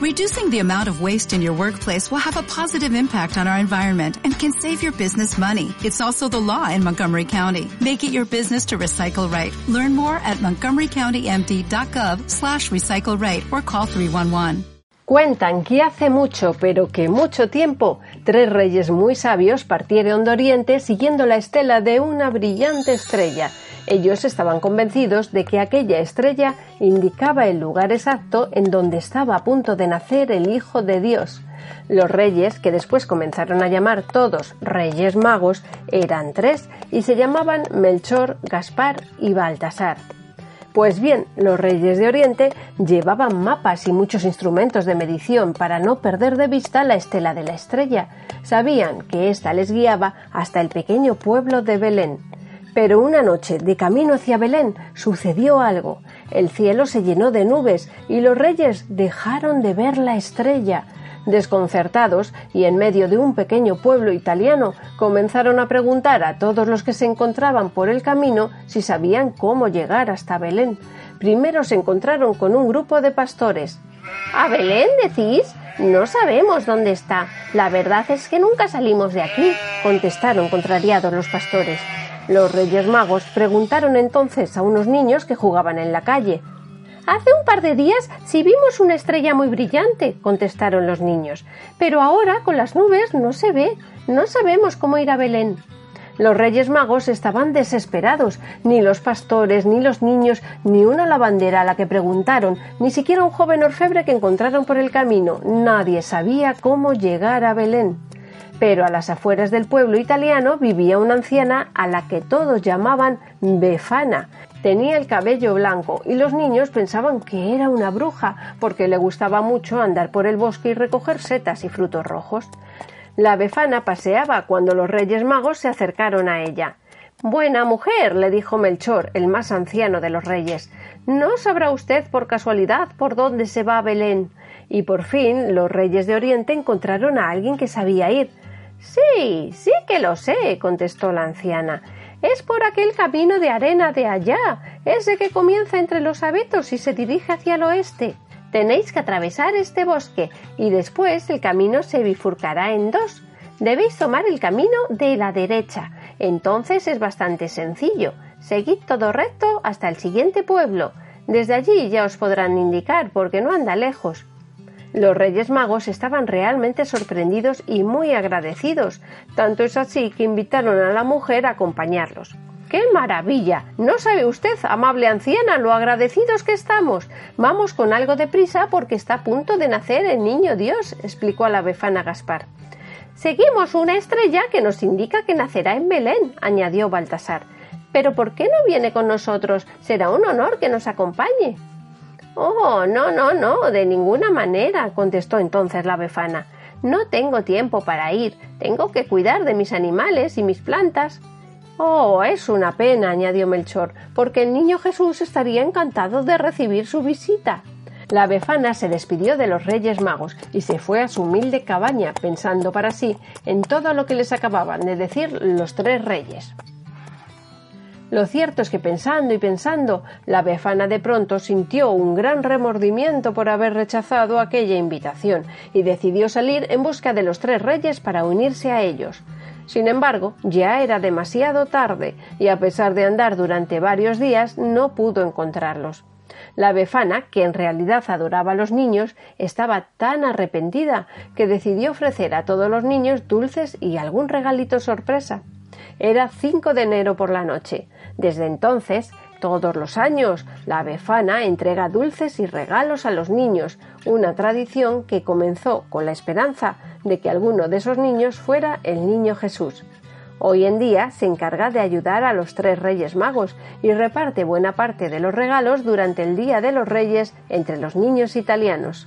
Reducing the amount of waste in your workplace will have a positive impact on our environment and can save your business money. It's also the law in Montgomery County. Make it your business to recycle right. Learn more at montgomerycountymd.gov slash recycle right or call 311. Cuentan que hace mucho, pero que mucho tiempo, tres reyes muy sabios partieron de Oriente siguiendo la estela de una brillante estrella. Ellos estaban convencidos de que aquella estrella indicaba el lugar exacto en donde estaba a punto de nacer el Hijo de Dios. Los reyes, que después comenzaron a llamar todos reyes magos, eran tres y se llamaban Melchor, Gaspar y Baltasar. Pues bien, los reyes de Oriente llevaban mapas y muchos instrumentos de medición para no perder de vista la estela de la estrella. Sabían que ésta les guiaba hasta el pequeño pueblo de Belén. Pero una noche, de camino hacia Belén, sucedió algo. El cielo se llenó de nubes y los reyes dejaron de ver la estrella. Desconcertados y en medio de un pequeño pueblo italiano, comenzaron a preguntar a todos los que se encontraban por el camino si sabían cómo llegar hasta Belén. Primero se encontraron con un grupo de pastores. ¿A Belén decís? No sabemos dónde está. La verdad es que nunca salimos de aquí, contestaron contrariados los pastores. Los Reyes Magos preguntaron entonces a unos niños que jugaban en la calle. Hace un par de días sí vimos una estrella muy brillante, contestaron los niños, pero ahora con las nubes no se ve, no sabemos cómo ir a Belén. Los Reyes Magos estaban desesperados. Ni los pastores, ni los niños, ni una lavandera a la que preguntaron, ni siquiera un joven orfebre que encontraron por el camino. Nadie sabía cómo llegar a Belén. Pero a las afueras del pueblo italiano vivía una anciana a la que todos llamaban Befana, Tenía el cabello blanco y los niños pensaban que era una bruja porque le gustaba mucho andar por el bosque y recoger setas y frutos rojos. La befana paseaba cuando los Reyes Magos se acercaron a ella. Buena mujer, le dijo Melchor, el más anciano de los reyes. ¿No sabrá usted por casualidad por dónde se va a Belén? Y por fin los reyes de Oriente encontraron a alguien que sabía ir. Sí, sí que lo sé, contestó la anciana. Es por aquel camino de arena de allá, ese que comienza entre los abetos y se dirige hacia el oeste. Tenéis que atravesar este bosque y después el camino se bifurcará en dos. Debéis tomar el camino de la derecha. Entonces es bastante sencillo. Seguid todo recto hasta el siguiente pueblo. Desde allí ya os podrán indicar porque no anda lejos. Los Reyes Magos estaban realmente sorprendidos y muy agradecidos. Tanto es así que invitaron a la mujer a acompañarlos. ¡Qué maravilla! ¿No sabe usted, amable anciana, lo agradecidos que estamos? Vamos con algo de prisa porque está a punto de nacer el niño Dios, explicó a la befana Gaspar. Seguimos una estrella que nos indica que nacerá en Belén, añadió Baltasar. Pero ¿por qué no viene con nosotros? Será un honor que nos acompañe. Oh, no, no, no, de ninguna manera, contestó entonces la befana. No tengo tiempo para ir, tengo que cuidar de mis animales y mis plantas. Oh, es una pena, añadió Melchor, porque el niño Jesús estaría encantado de recibir su visita. La befana se despidió de los Reyes Magos y se fue a su humilde cabaña, pensando para sí en todo lo que les acababan de decir los tres reyes. Lo cierto es que pensando y pensando, la befana de pronto sintió un gran remordimiento por haber rechazado aquella invitación y decidió salir en busca de los tres reyes para unirse a ellos. Sin embargo, ya era demasiado tarde y a pesar de andar durante varios días no pudo encontrarlos. La befana, que en realidad adoraba a los niños, estaba tan arrepentida que decidió ofrecer a todos los niños dulces y algún regalito sorpresa. Era 5 de enero por la noche. Desde entonces, todos los años, la befana entrega dulces y regalos a los niños, una tradición que comenzó con la esperanza de que alguno de esos niños fuera el niño Jesús. Hoy en día se encarga de ayudar a los tres reyes magos y reparte buena parte de los regalos durante el Día de los Reyes entre los niños italianos.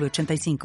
906985.